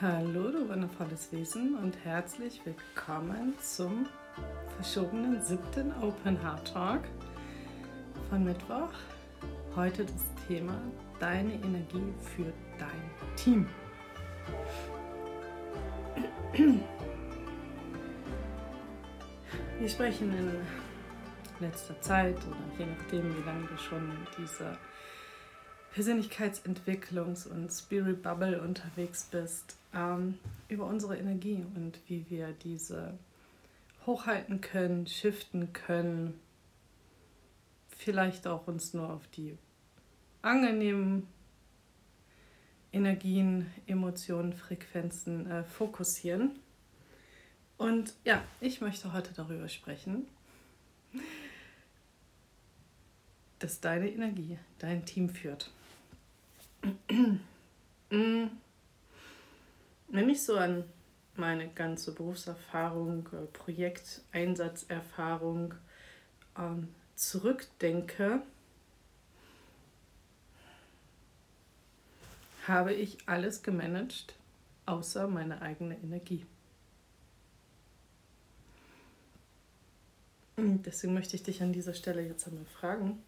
Hallo, du wundervolles Wesen und herzlich willkommen zum verschobenen siebten Open Heart Talk von Mittwoch. Heute das Thema Deine Energie für dein Team. Wir sprechen in letzter Zeit oder je nachdem, wie lange du schon in dieser Persönlichkeitsentwicklungs- und Spirit Bubble unterwegs bist, ähm, über unsere Energie und wie wir diese hochhalten können, shiften können, vielleicht auch uns nur auf die angenehmen Energien, Emotionen, Frequenzen äh, fokussieren. Und ja, ich möchte heute darüber sprechen, dass deine Energie dein Team führt. Mm. Wenn ich so an meine ganze Berufserfahrung, äh, Projekteinsatzerfahrung ähm, zurückdenke, habe ich alles gemanagt, außer meine eigene Energie. Deswegen möchte ich dich an dieser Stelle jetzt einmal fragen,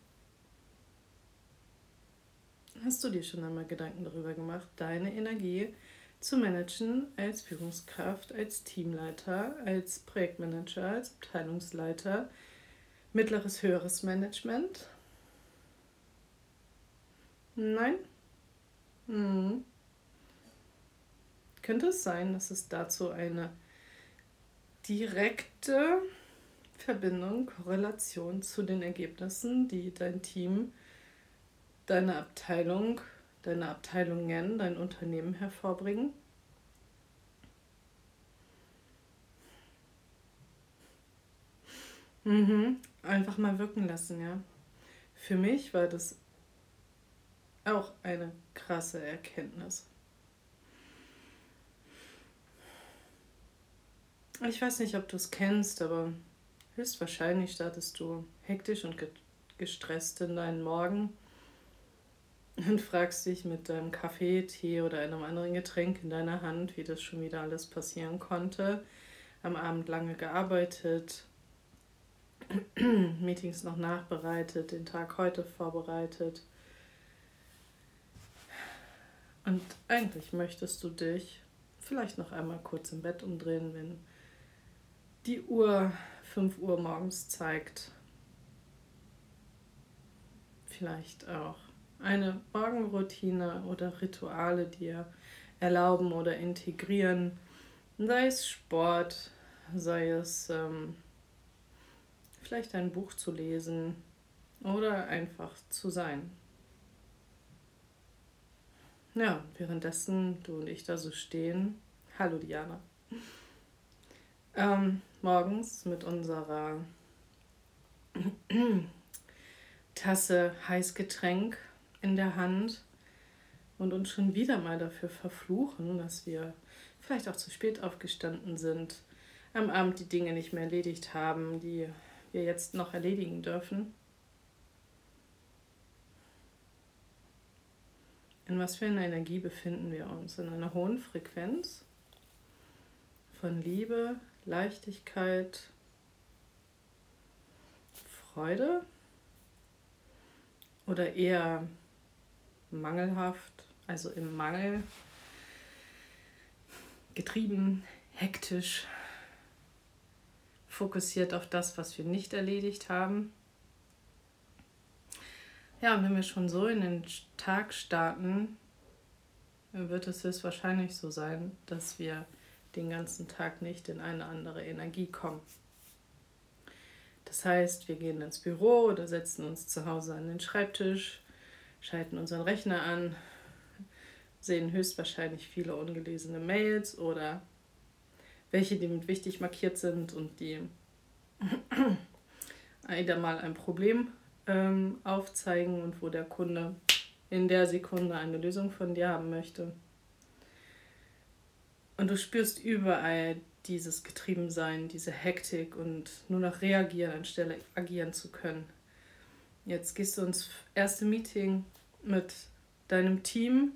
Hast du dir schon einmal Gedanken darüber gemacht, deine Energie zu managen als Führungskraft, als Teamleiter, als Projektmanager, als Abteilungsleiter, mittleres, höheres Management? Nein? Hm. Könnte es sein, dass es dazu eine direkte Verbindung, Korrelation zu den Ergebnissen, die dein Team deine Abteilung, deine Abteilungen, dein Unternehmen hervorbringen? Mhm. Einfach mal wirken lassen, ja. Für mich war das auch eine krasse Erkenntnis. Ich weiß nicht, ob du es kennst, aber höchstwahrscheinlich startest du hektisch und gestresst in deinen Morgen und fragst dich mit deinem Kaffee, Tee oder einem anderen Getränk in deiner Hand, wie das schon wieder alles passieren konnte. Am Abend lange gearbeitet, Meetings noch nachbereitet, den Tag heute vorbereitet. Und eigentlich möchtest du dich vielleicht noch einmal kurz im Bett umdrehen, wenn die Uhr 5 Uhr morgens zeigt. Vielleicht auch eine Morgenroutine oder Rituale dir erlauben oder integrieren, sei es Sport, sei es ähm, vielleicht ein Buch zu lesen oder einfach zu sein. Ja, währenddessen du und ich da so stehen, hallo Diana, ähm, morgens mit unserer Tasse Heißgetränk in der Hand und uns schon wieder mal dafür verfluchen, dass wir vielleicht auch zu spät aufgestanden sind, am Abend die Dinge nicht mehr erledigt haben, die wir jetzt noch erledigen dürfen. In was für einer Energie befinden wir uns? In einer hohen Frequenz von Liebe, Leichtigkeit, Freude oder eher mangelhaft, also im Mangel, getrieben, hektisch, fokussiert auf das, was wir nicht erledigt haben. Ja, und wenn wir schon so in den Tag starten, wird es höchstwahrscheinlich so sein, dass wir den ganzen Tag nicht in eine andere Energie kommen. Das heißt, wir gehen ins Büro oder setzen uns zu Hause an den Schreibtisch, schalten unseren Rechner an, sehen höchstwahrscheinlich viele ungelesene Mails oder welche, die mit wichtig markiert sind und die wieder mal ein Problem ähm, aufzeigen und wo der Kunde in der Sekunde eine Lösung von dir haben möchte. Und du spürst überall dieses Getriebensein, diese Hektik und nur noch reagieren, anstelle agieren zu können. Jetzt gehst du ins erste Meeting mit deinem Team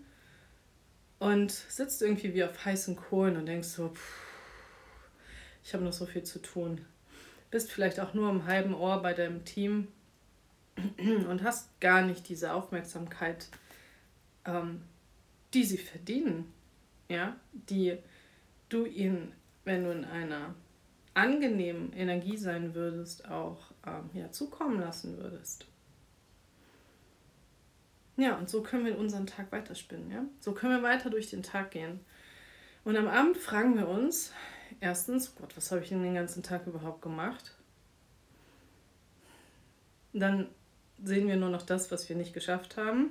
und sitzt irgendwie wie auf heißen Kohlen und denkst so, pff, ich habe noch so viel zu tun. Bist vielleicht auch nur im halben Ohr bei deinem Team und hast gar nicht diese Aufmerksamkeit, ähm, die sie verdienen, ja, die du ihnen, wenn du in einer angenehmen Energie sein würdest, auch ähm, ja, zukommen lassen würdest. Ja, und so können wir unseren Tag weiterspinnen, ja. So können wir weiter durch den Tag gehen. Und am Abend fragen wir uns, erstens, Gott, was habe ich denn den ganzen Tag überhaupt gemacht? Dann sehen wir nur noch das, was wir nicht geschafft haben.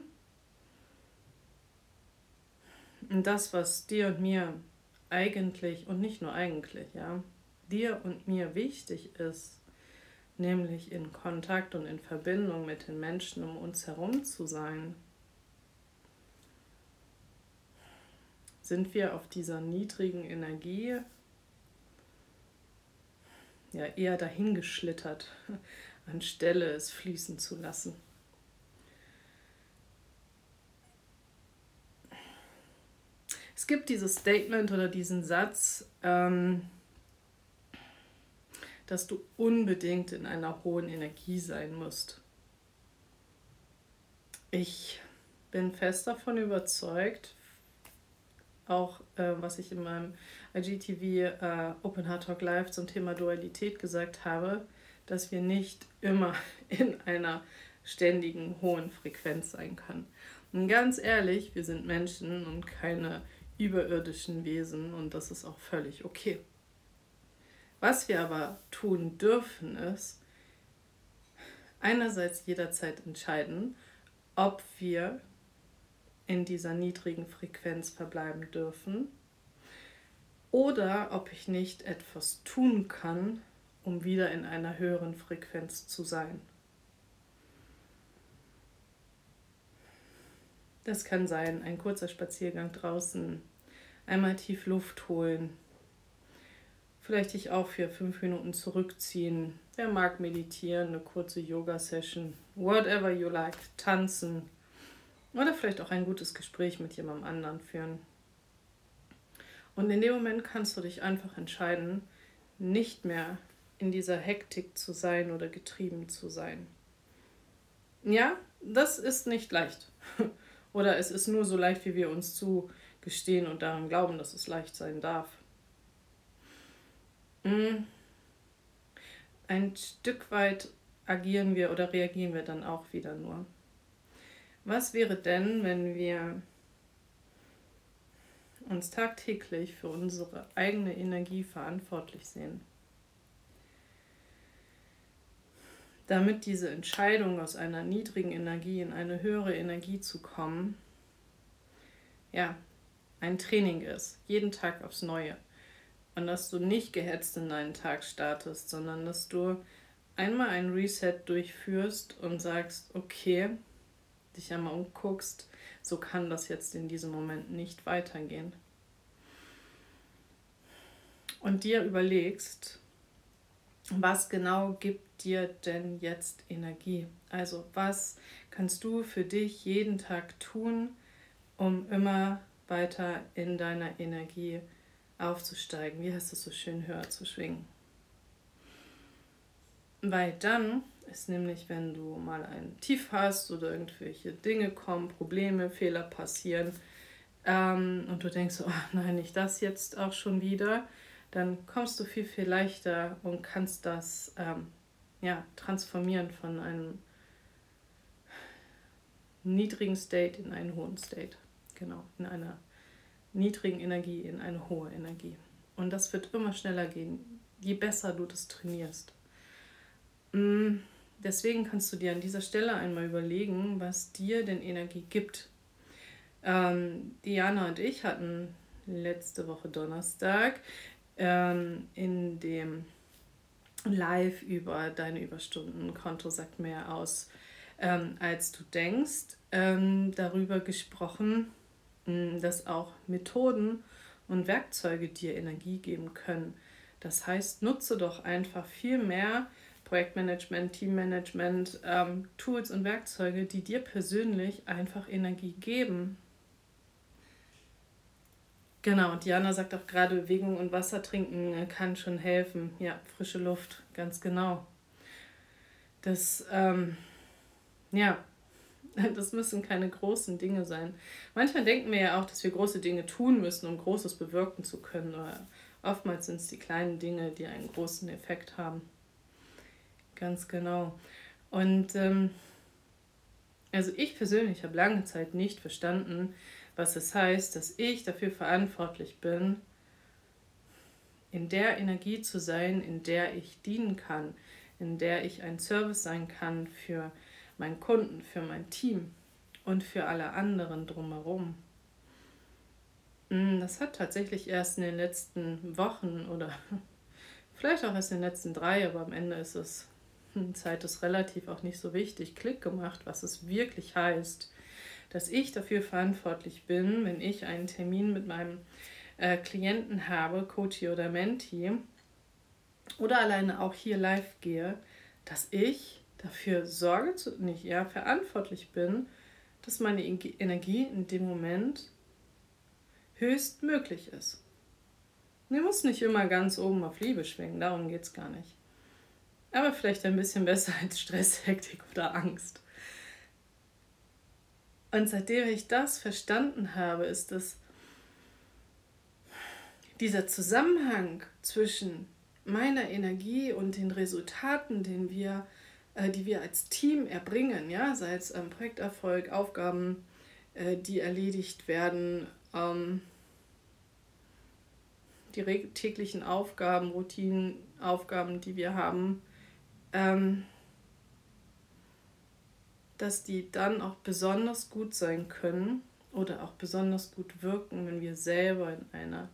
Und das, was dir und mir eigentlich und nicht nur eigentlich, ja, dir und mir wichtig ist, nämlich in Kontakt und in Verbindung mit den Menschen um uns herum zu sein, sind wir auf dieser niedrigen Energie ja eher dahingeschlittert, anstelle es fließen zu lassen. Es gibt dieses Statement oder diesen Satz, ähm, dass du unbedingt in einer hohen Energie sein musst. Ich bin fest davon überzeugt, auch äh, was ich in meinem IGTV äh, Open Heart Talk Live zum Thema Dualität gesagt habe, dass wir nicht immer in einer ständigen hohen Frequenz sein können. Und ganz ehrlich, wir sind Menschen und keine überirdischen Wesen und das ist auch völlig okay. Was wir aber tun dürfen, ist einerseits jederzeit entscheiden, ob wir in dieser niedrigen Frequenz verbleiben dürfen oder ob ich nicht etwas tun kann, um wieder in einer höheren Frequenz zu sein. Das kann sein, ein kurzer Spaziergang draußen, einmal tief Luft holen, vielleicht dich auch für fünf Minuten zurückziehen. Wer mag meditieren, eine kurze Yoga-Session, whatever you like, tanzen oder vielleicht auch ein gutes Gespräch mit jemandem anderen führen. Und in dem Moment kannst du dich einfach entscheiden, nicht mehr in dieser Hektik zu sein oder getrieben zu sein. Ja, das ist nicht leicht. Oder es ist nur so leicht, wie wir uns zugestehen und daran glauben, dass es leicht sein darf. Mm. Ein Stück weit agieren wir oder reagieren wir dann auch wieder nur. Was wäre denn, wenn wir uns tagtäglich für unsere eigene Energie verantwortlich sehen? Damit diese Entscheidung aus einer niedrigen Energie in eine höhere Energie zu kommen, ja, ein Training ist, jeden Tag aufs Neue. Und dass du nicht gehetzt in deinen Tag startest, sondern dass du einmal ein Reset durchführst und sagst, okay, dich einmal umguckst, so kann das jetzt in diesem Moment nicht weitergehen. Und dir überlegst, was genau gibt dir denn jetzt Energie? Also was kannst du für dich jeden Tag tun, um immer weiter in deiner Energie aufzusteigen? Wie heißt es so schön, höher zu schwingen? Weil dann ist nämlich, wenn du mal ein Tief hast oder irgendwelche Dinge kommen, Probleme, Fehler passieren ähm, und du denkst, oh nein, nicht das jetzt auch schon wieder, dann kommst du viel, viel leichter und kannst das ähm, ja, transformieren von einem niedrigen State in einen hohen State. Genau, in einer niedrigen Energie in eine hohe Energie. Und das wird immer schneller gehen, je besser du das trainierst. Mm, deswegen kannst du dir an dieser Stelle einmal überlegen, was dir denn Energie gibt. Ähm, Diana und ich hatten letzte Woche Donnerstag ähm, in dem Live über deine Überstundenkonto sagt mehr aus, ähm, als du denkst, ähm, darüber gesprochen, dass auch Methoden und Werkzeuge dir Energie geben können. Das heißt, nutze doch einfach viel mehr Projektmanagement, Teammanagement, ähm, Tools und Werkzeuge, die dir persönlich einfach Energie geben. Genau, und Diana sagt auch gerade, Bewegung und Wasser trinken äh, kann schon helfen. Ja, frische Luft, ganz genau. Das, ähm, ja, das müssen keine großen Dinge sein. Manchmal denken wir ja auch, dass wir große Dinge tun müssen, um Großes bewirken zu können. Aber oftmals sind es die kleinen Dinge, die einen großen Effekt haben. Ganz genau. Und ähm, also ich persönlich habe lange Zeit nicht verstanden, was es heißt, dass ich dafür verantwortlich bin, in der Energie zu sein, in der ich dienen kann, in der ich ein Service sein kann für meinen Kunden, für mein Team und für alle anderen drumherum. Hm, das hat tatsächlich erst in den letzten Wochen oder vielleicht auch erst in den letzten drei, aber am Ende ist es hm, Zeit ist relativ auch nicht so wichtig, Klick gemacht, was es wirklich heißt, dass ich dafür verantwortlich bin, wenn ich einen Termin mit meinem äh, Klienten habe, Coach oder Menti, oder alleine auch hier live gehe, dass ich dafür sorge, zu, nicht eher verantwortlich bin, dass meine Energie in dem Moment höchst möglich ist. Mir muss nicht immer ganz oben auf Liebe schwingen, darum geht es gar nicht. Aber vielleicht ein bisschen besser als Stress, Hektik oder Angst. Und seitdem ich das verstanden habe, ist es dieser Zusammenhang zwischen meiner Energie und den Resultaten, den wir, die wir als Team erbringen, ja, sei es ähm, Projekterfolg, Aufgaben, äh, die erledigt werden, ähm, die täglichen Aufgaben, Routinenaufgaben, die wir haben, ähm, dass die dann auch besonders gut sein können oder auch besonders gut wirken, wenn wir selber in einer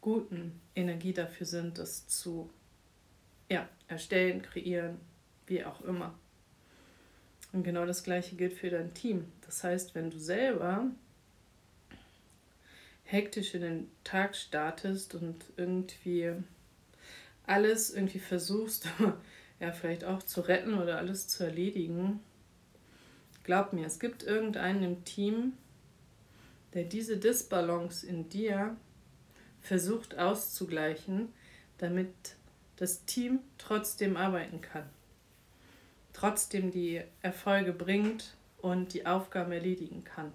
guten Energie dafür sind, das zu ja, erstellen, kreieren, wie auch immer. Und genau das gleiche gilt für dein Team. Das heißt, wenn du selber hektisch in den Tag startest und irgendwie alles irgendwie versuchst, ja, vielleicht auch zu retten oder alles zu erledigen, glaub mir, es gibt irgendeinen im Team, der diese Disbalance in dir versucht auszugleichen, damit das Team trotzdem arbeiten kann, trotzdem die Erfolge bringt und die Aufgaben erledigen kann.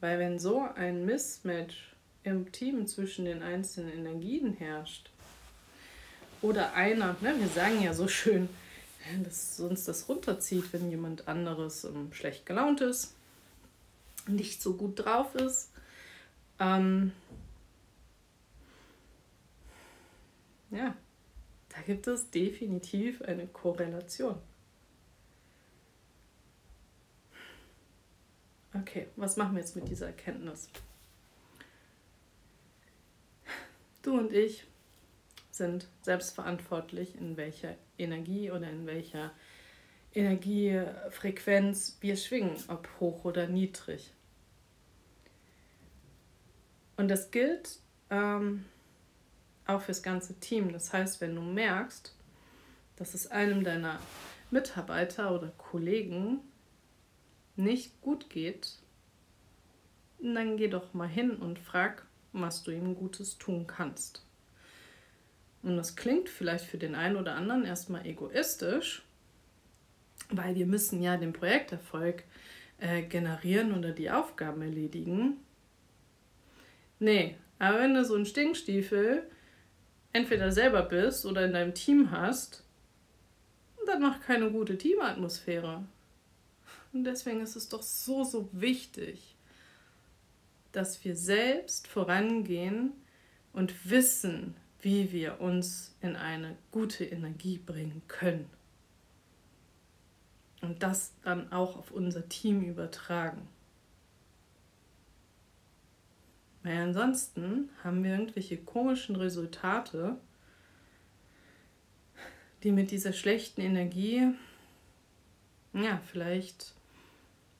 Weil wenn so ein Mismatch im Team zwischen den einzelnen Energien herrscht, oder einer, ne, wir sagen ja so schön, dass uns das runterzieht, wenn jemand anderes ähm, schlecht gelaunt ist, nicht so gut drauf ist. Ähm, ja, da gibt es definitiv eine Korrelation. Okay, was machen wir jetzt mit dieser Erkenntnis? Du und ich sind selbstverantwortlich, in welcher Energie oder in welcher Energiefrequenz wir schwingen, ob hoch oder niedrig. Und das gilt ähm, auch fürs ganze Team. Das heißt, wenn du merkst, dass es einem deiner Mitarbeiter oder Kollegen nicht gut geht, dann geh doch mal hin und frag, was du ihm Gutes tun kannst. Und das klingt vielleicht für den einen oder anderen erstmal egoistisch, weil wir müssen ja den Projekterfolg äh, generieren oder die Aufgaben erledigen. Nee, aber wenn du so ein Stinkstiefel entweder selber bist oder in deinem Team hast, dann macht keine gute Teamatmosphäre. Und deswegen ist es doch so, so wichtig, dass wir selbst vorangehen und wissen, wie wir uns in eine gute Energie bringen können. Und das dann auch auf unser Team übertragen. Weil ansonsten haben wir irgendwelche komischen Resultate, die mit dieser schlechten Energie, ja, vielleicht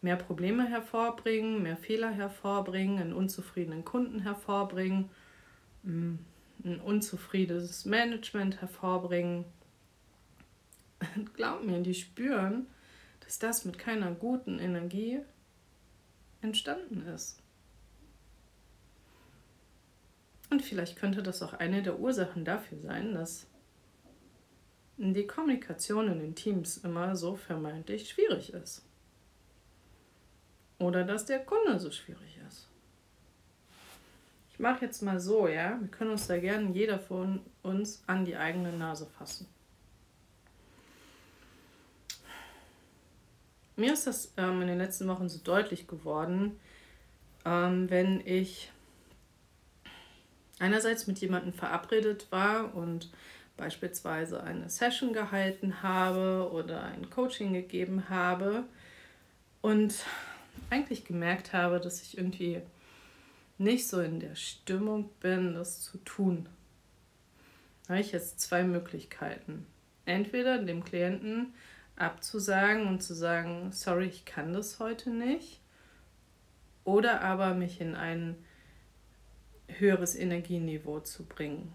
mehr Probleme hervorbringen, mehr Fehler hervorbringen, einen unzufriedenen Kunden hervorbringen, mm, ein unzufriedenes Management hervorbringen. Und glaub mir, die spüren, dass das mit keiner guten Energie entstanden ist. Und vielleicht könnte das auch eine der Ursachen dafür sein, dass die Kommunikation in den Teams immer so vermeintlich schwierig ist. Oder dass der Kunde so schwierig ist. Ich mache jetzt mal so, ja, wir können uns da gerne jeder von uns an die eigene Nase fassen. Mir ist das ähm, in den letzten Wochen so deutlich geworden, ähm, wenn ich einerseits mit jemandem verabredet war und beispielsweise eine Session gehalten habe oder ein Coaching gegeben habe und eigentlich gemerkt habe, dass ich irgendwie nicht so in der Stimmung bin, das zu tun. Habe ich jetzt zwei Möglichkeiten. Entweder dem Klienten abzusagen und zu sagen, sorry, ich kann das heute nicht. Oder aber mich in ein höheres Energieniveau zu bringen.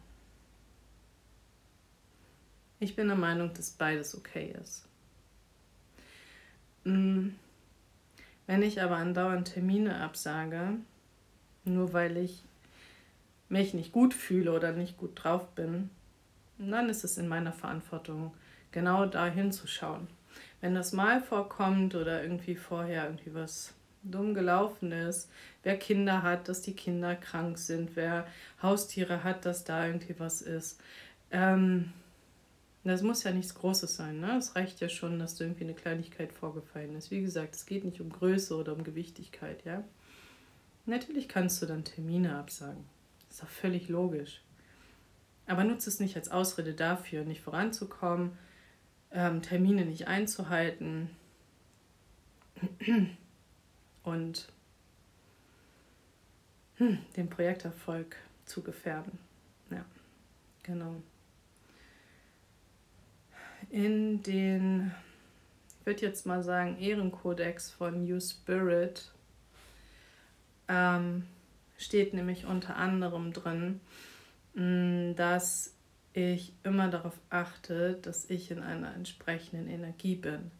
Ich bin der Meinung, dass beides okay ist. Mm, wenn ich aber andauernd Termine absage, nur weil ich mich nicht gut fühle oder nicht gut drauf bin, dann ist es in meiner Verantwortung, genau da hinzuschauen. Wenn das mal vorkommt oder irgendwie vorher irgendwie was dumm gelaufen ist, wer Kinder hat, dass die Kinder krank sind, wer Haustiere hat, dass da irgendwie was ist. Ähm, das muss ja nichts Großes sein. Ne? Es reicht ja schon, dass da irgendwie eine Kleinigkeit vorgefallen ist. Wie gesagt, es geht nicht um Größe oder um Gewichtigkeit. Ja? Natürlich kannst du dann Termine absagen. Das ist doch völlig logisch. Aber nutze es nicht als Ausrede dafür, nicht voranzukommen, ähm, Termine nicht einzuhalten und hm, den Projekterfolg zu gefährden. Ja, genau. In den, ich würde jetzt mal sagen, Ehrenkodex von New Spirit ähm, steht nämlich unter anderem drin, mm, dass ich immer darauf achte, dass ich in einer entsprechenden Energie bin.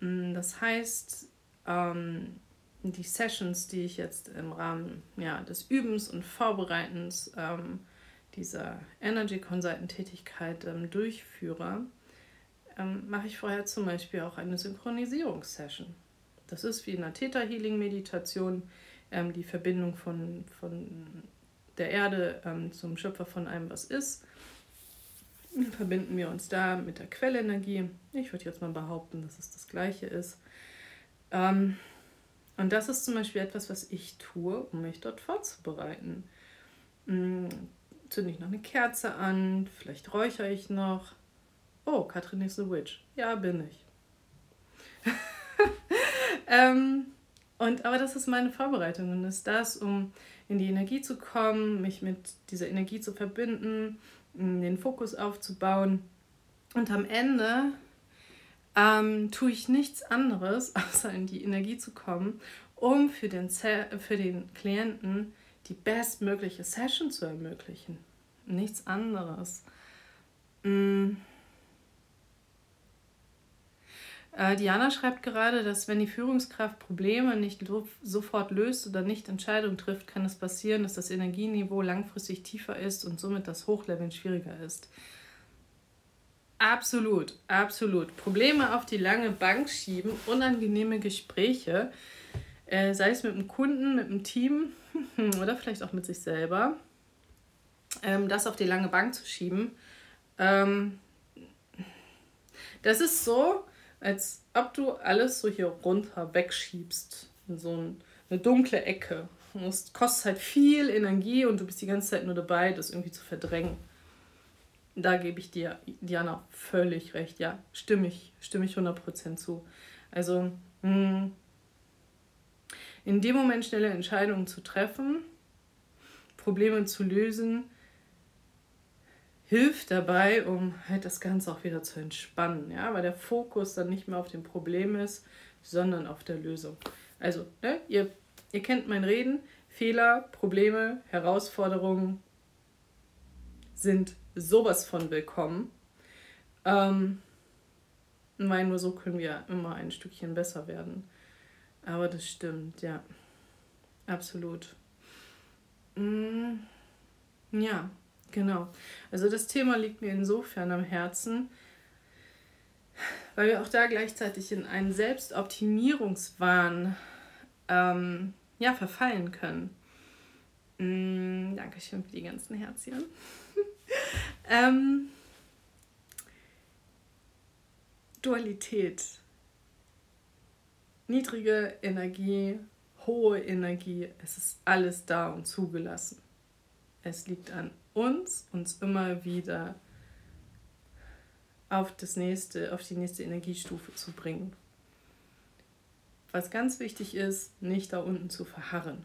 Mm, das heißt, ähm, die Sessions, die ich jetzt im Rahmen ja, des Übens und Vorbereitens ähm, dieser Energy Consultant Tätigkeit ähm, durchführe, ähm, mache ich vorher zum Beispiel auch eine Synchronisierungssession. Das ist wie in einer Theta Healing Meditation ähm, die Verbindung von, von der Erde ähm, zum Schöpfer von allem, was ist. Dann verbinden wir uns da mit der Quellenergie. Ich würde jetzt mal behaupten, dass es das gleiche ist. Ähm, und das ist zum Beispiel etwas, was ich tue, um mich dort vorzubereiten. Hm, zünde ich noch eine Kerze an, vielleicht räuchere ich noch. Oh, Katrin ist eine Witch. Ja, bin ich. ähm, und aber das ist meine Vorbereitung und ist das, um in die Energie zu kommen, mich mit dieser Energie zu verbinden, den Fokus aufzubauen. Und am Ende ähm, tue ich nichts anderes, außer in die Energie zu kommen, um für den, für den Klienten die bestmögliche Session zu ermöglichen. Nichts anderes. Äh, Diana schreibt gerade, dass wenn die Führungskraft Probleme nicht sofort löst oder nicht Entscheidungen trifft, kann es passieren, dass das Energieniveau langfristig tiefer ist und somit das Hochleveln schwieriger ist. Absolut, absolut. Probleme auf die lange Bank schieben, unangenehme Gespräche, äh, sei es mit einem Kunden, mit einem Team oder vielleicht auch mit sich selber, ähm, das auf die lange Bank zu schieben. Ähm, das ist so, als ob du alles so hier runter wegschiebst in so ein, eine dunkle Ecke. Es kostet halt viel Energie und du bist die ganze Zeit nur dabei, das irgendwie zu verdrängen. Da gebe ich dir, Diana, völlig recht. Ja, stimme ich, stimme ich 100% zu. Also, hm, in dem Moment schnelle Entscheidungen zu treffen, Probleme zu lösen, hilft dabei, um halt das Ganze auch wieder zu entspannen, ja, weil der Fokus dann nicht mehr auf dem Problem ist, sondern auf der Lösung. Also, ne, ihr, ihr kennt mein Reden, Fehler, Probleme, Herausforderungen sind sowas von willkommen. Ähm, weil nur so können wir immer ein Stückchen besser werden. Aber das stimmt, ja. Absolut. Mm, ja, genau. Also das Thema liegt mir insofern am Herzen, weil wir auch da gleichzeitig in einen Selbstoptimierungswahn ähm, ja, verfallen können. Mm, Dankeschön für die ganzen Herzchen. ähm, Dualität. Niedrige Energie, hohe Energie, es ist alles da und zugelassen. Es liegt an uns, uns immer wieder auf, das nächste, auf die nächste Energiestufe zu bringen. Was ganz wichtig ist, nicht da unten zu verharren.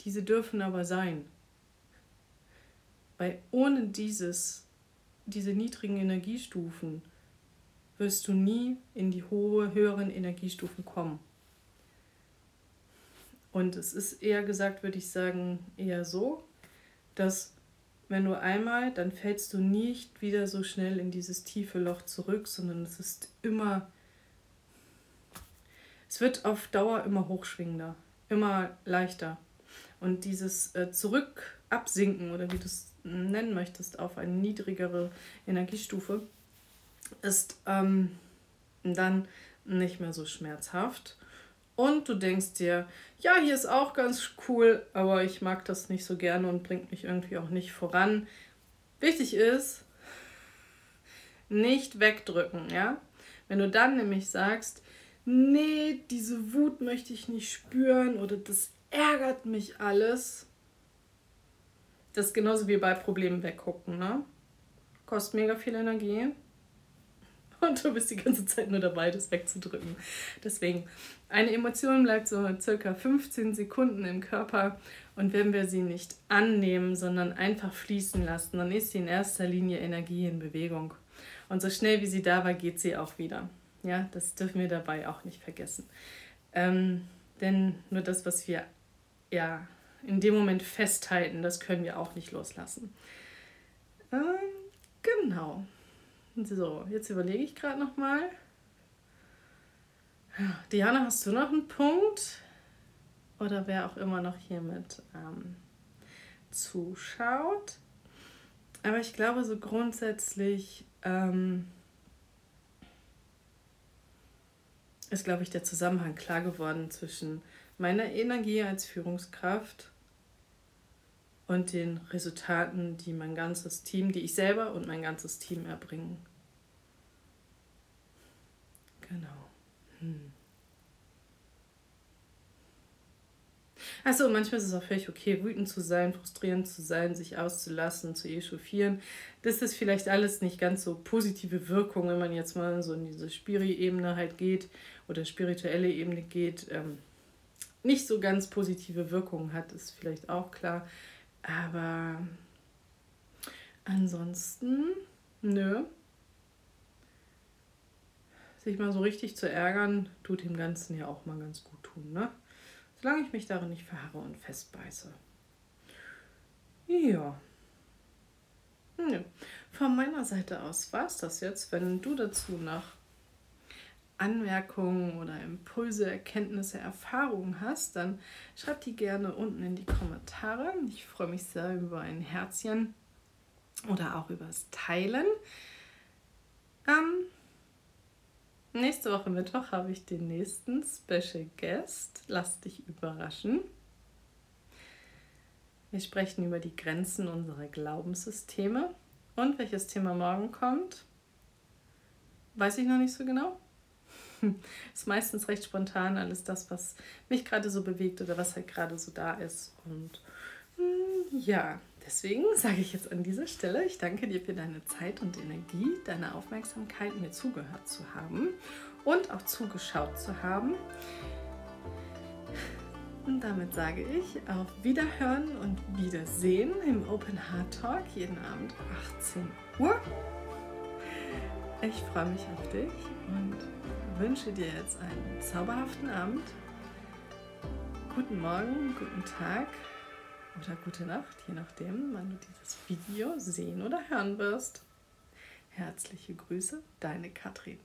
Diese dürfen aber sein. Weil ohne dieses, diese niedrigen Energiestufen wirst du nie in die hohe, höheren Energiestufen kommen. Und es ist eher gesagt, würde ich sagen, eher so, dass wenn du einmal, dann fällst du nicht wieder so schnell in dieses tiefe Loch zurück, sondern es ist immer, es wird auf Dauer immer hochschwingender, immer leichter. Und dieses äh, Zurück oder wie du es nennen möchtest, auf eine niedrigere Energiestufe, ist ähm, dann nicht mehr so schmerzhaft. Und du denkst dir, ja, hier ist auch ganz cool, aber ich mag das nicht so gerne und bringt mich irgendwie auch nicht voran. Wichtig ist, nicht wegdrücken, ja? Wenn du dann nämlich sagst, nee, diese Wut möchte ich nicht spüren oder das ärgert mich alles. Das ist genauso wie bei Problemen weggucken, ne? Kostet mega viel Energie. Und du bist die ganze Zeit nur dabei, das wegzudrücken. Deswegen, eine Emotion bleibt so circa 15 Sekunden im Körper. Und wenn wir sie nicht annehmen, sondern einfach fließen lassen, dann ist sie in erster Linie Energie in Bewegung. Und so schnell wie sie da war, geht sie auch wieder. Ja, das dürfen wir dabei auch nicht vergessen. Ähm, denn nur das, was wir ja in dem Moment festhalten, das können wir auch nicht loslassen. Ähm, genau. So, jetzt überlege ich gerade noch mal. Diana, hast du noch einen Punkt? Oder wer auch immer noch hier mit ähm, zuschaut? Aber ich glaube, so grundsätzlich ähm, ist, glaube ich, der Zusammenhang klar geworden zwischen meiner Energie als Führungskraft und den Resultaten, die mein ganzes Team, die ich selber und mein ganzes Team erbringen. Genau. Hm. Achso, manchmal ist es auch völlig okay, wütend zu sein, frustrierend zu sein, sich auszulassen, zu echauffieren. Das ist vielleicht alles nicht ganz so positive Wirkung, wenn man jetzt mal so in diese Spiri-Ebene halt geht oder spirituelle Ebene geht. Ähm, nicht so ganz positive Wirkungen hat, ist vielleicht auch klar. Aber ansonsten, nö. Sich mal so richtig zu ärgern, tut dem Ganzen ja auch mal ganz gut tun, ne? Solange ich mich darin nicht verharre und festbeiße. Ja. Nö. Von meiner Seite aus war es das jetzt. Wenn du dazu noch Anmerkungen oder Impulse, Erkenntnisse, Erfahrungen hast, dann schreib die gerne unten in die Kommentare. Ich freue mich sehr über ein Herzchen oder auch übers Teilen. Ähm, nächste Woche Mittwoch habe ich den nächsten Special Guest. Lass dich überraschen. Wir sprechen über die Grenzen unserer Glaubenssysteme. Und welches Thema morgen kommt, weiß ich noch nicht so genau. ist meistens recht spontan alles das, was mich gerade so bewegt oder was halt gerade so da ist. Und hm, ja, deswegen sage ich jetzt an dieser Stelle, ich danke dir für deine Zeit und Energie, deine Aufmerksamkeit, mir zugehört zu haben und auch zugeschaut zu haben. Und damit sage ich auf Wiederhören und Wiedersehen im Open Heart Talk jeden Abend 18 Uhr. Ich freue mich auf dich und wünsche dir jetzt einen zauberhaften Abend, guten Morgen, guten Tag oder gute Nacht, je nachdem, wann du dieses Video sehen oder hören wirst. Herzliche Grüße, deine Katrin.